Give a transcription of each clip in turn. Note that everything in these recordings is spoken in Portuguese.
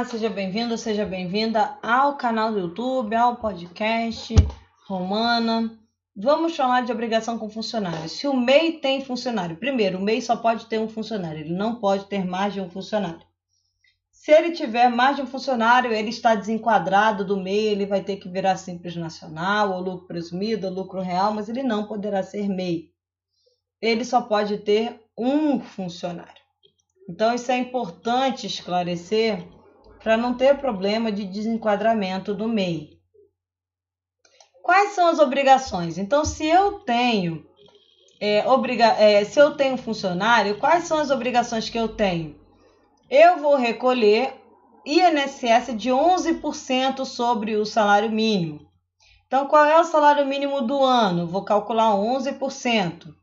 Olá, seja bem-vindo, seja bem-vinda ao canal do YouTube, ao podcast Romana. Vamos falar de obrigação com funcionário. Se o MEI tem funcionário, primeiro, o MEI só pode ter um funcionário, ele não pode ter mais de um funcionário. Se ele tiver mais de um funcionário, ele está desenquadrado do MEI, ele vai ter que virar simples nacional, ou lucro presumido, ou lucro real, mas ele não poderá ser MEI. Ele só pode ter um funcionário. Então, isso é importante esclarecer para não ter problema de desenquadramento do MEI. Quais são as obrigações? Então, se eu tenho é, obriga é, se eu tenho funcionário, quais são as obrigações que eu tenho? Eu vou recolher INSS de 11% sobre o salário mínimo. Então, qual é o salário mínimo do ano? Vou calcular 11%.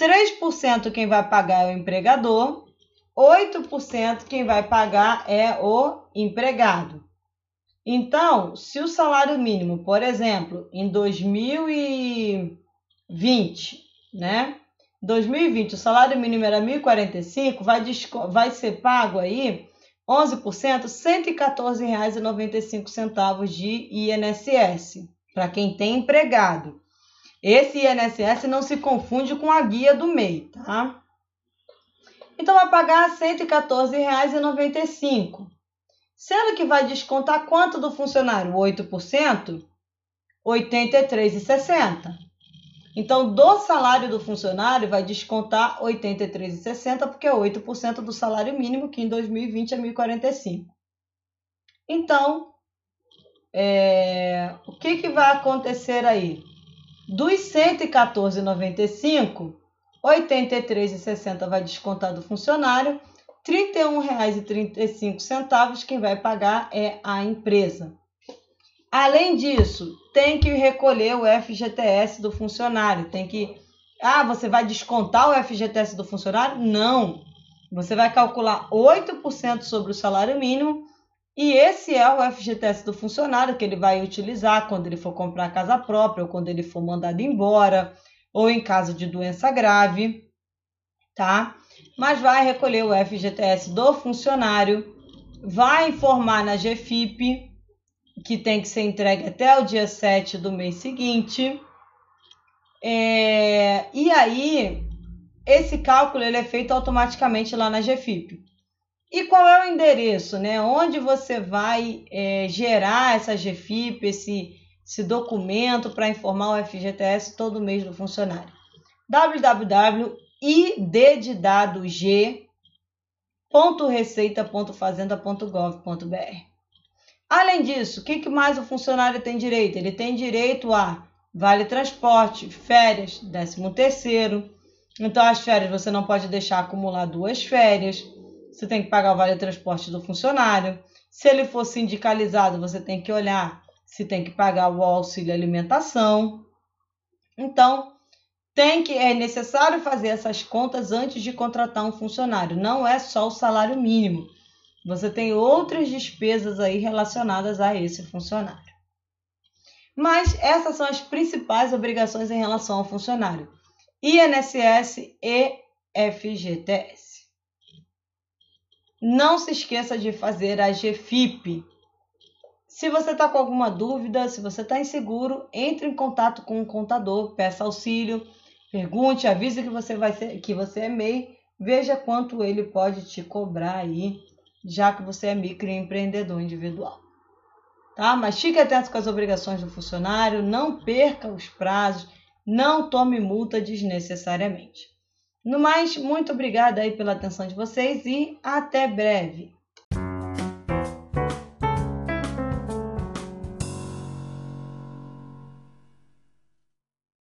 3% quem vai pagar é o empregador 8% quem vai pagar é o empregado. Então, se o salário mínimo, por exemplo, em 2020, né? 2020 o salário mínimo era 1.045, vai, vai ser pago aí 11%, R$ 114,95 de INSS para quem tem empregado. Esse INSS não se confunde com a guia do MEI, tá? Então vai pagar R$ 114,95. Sendo que vai descontar quanto do funcionário? 8%? R$ 83,60. Então, do salário do funcionário vai descontar R$ 83,60, porque é 8% do salário mínimo, que em 2020 é R$ 1.045. Então, é, o que, que vai acontecer aí? Dos R$ 114,95, R$ 83,60 vai descontar do funcionário, R$ 31,35 quem vai pagar é a empresa. Além disso, tem que recolher o FGTS do funcionário. Tem que. Ah, você vai descontar o FGTS do funcionário? Não. Você vai calcular 8% sobre o salário mínimo e esse é o FGTS do funcionário que ele vai utilizar quando ele for comprar casa própria ou quando ele for mandado embora ou em caso de doença grave, tá? Mas vai recolher o FGTS do funcionário, vai informar na GFIP que tem que ser entregue até o dia 7 do mês seguinte. É, e aí, esse cálculo ele é feito automaticamente lá na GFIP. E qual é o endereço, né? Onde você vai é, gerar essa GFIP, esse esse documento para informar o FGTS todo mês do funcionário. www.iddadog.receita.fazenda.gov.br Além disso, o que mais o funcionário tem direito? Ele tem direito a vale transporte, férias, décimo terceiro. Então, as férias você não pode deixar acumular duas férias. Você tem que pagar o vale transporte do funcionário. Se ele for sindicalizado, você tem que olhar se tem que pagar o auxílio alimentação. Então, tem que é necessário fazer essas contas antes de contratar um funcionário. Não é só o salário mínimo. Você tem outras despesas aí relacionadas a esse funcionário. Mas essas são as principais obrigações em relação ao funcionário: INSS e FGTS. Não se esqueça de fazer a GFIP, se você está com alguma dúvida, se você está inseguro, entre em contato com o contador, peça auxílio, pergunte, avise que você vai ser, que você é MEI, veja quanto ele pode te cobrar aí, já que você é microempreendedor individual. Tá? Mas fique atento com as obrigações do funcionário, não perca os prazos, não tome multa desnecessariamente. No mais, muito obrigada aí pela atenção de vocês e até breve.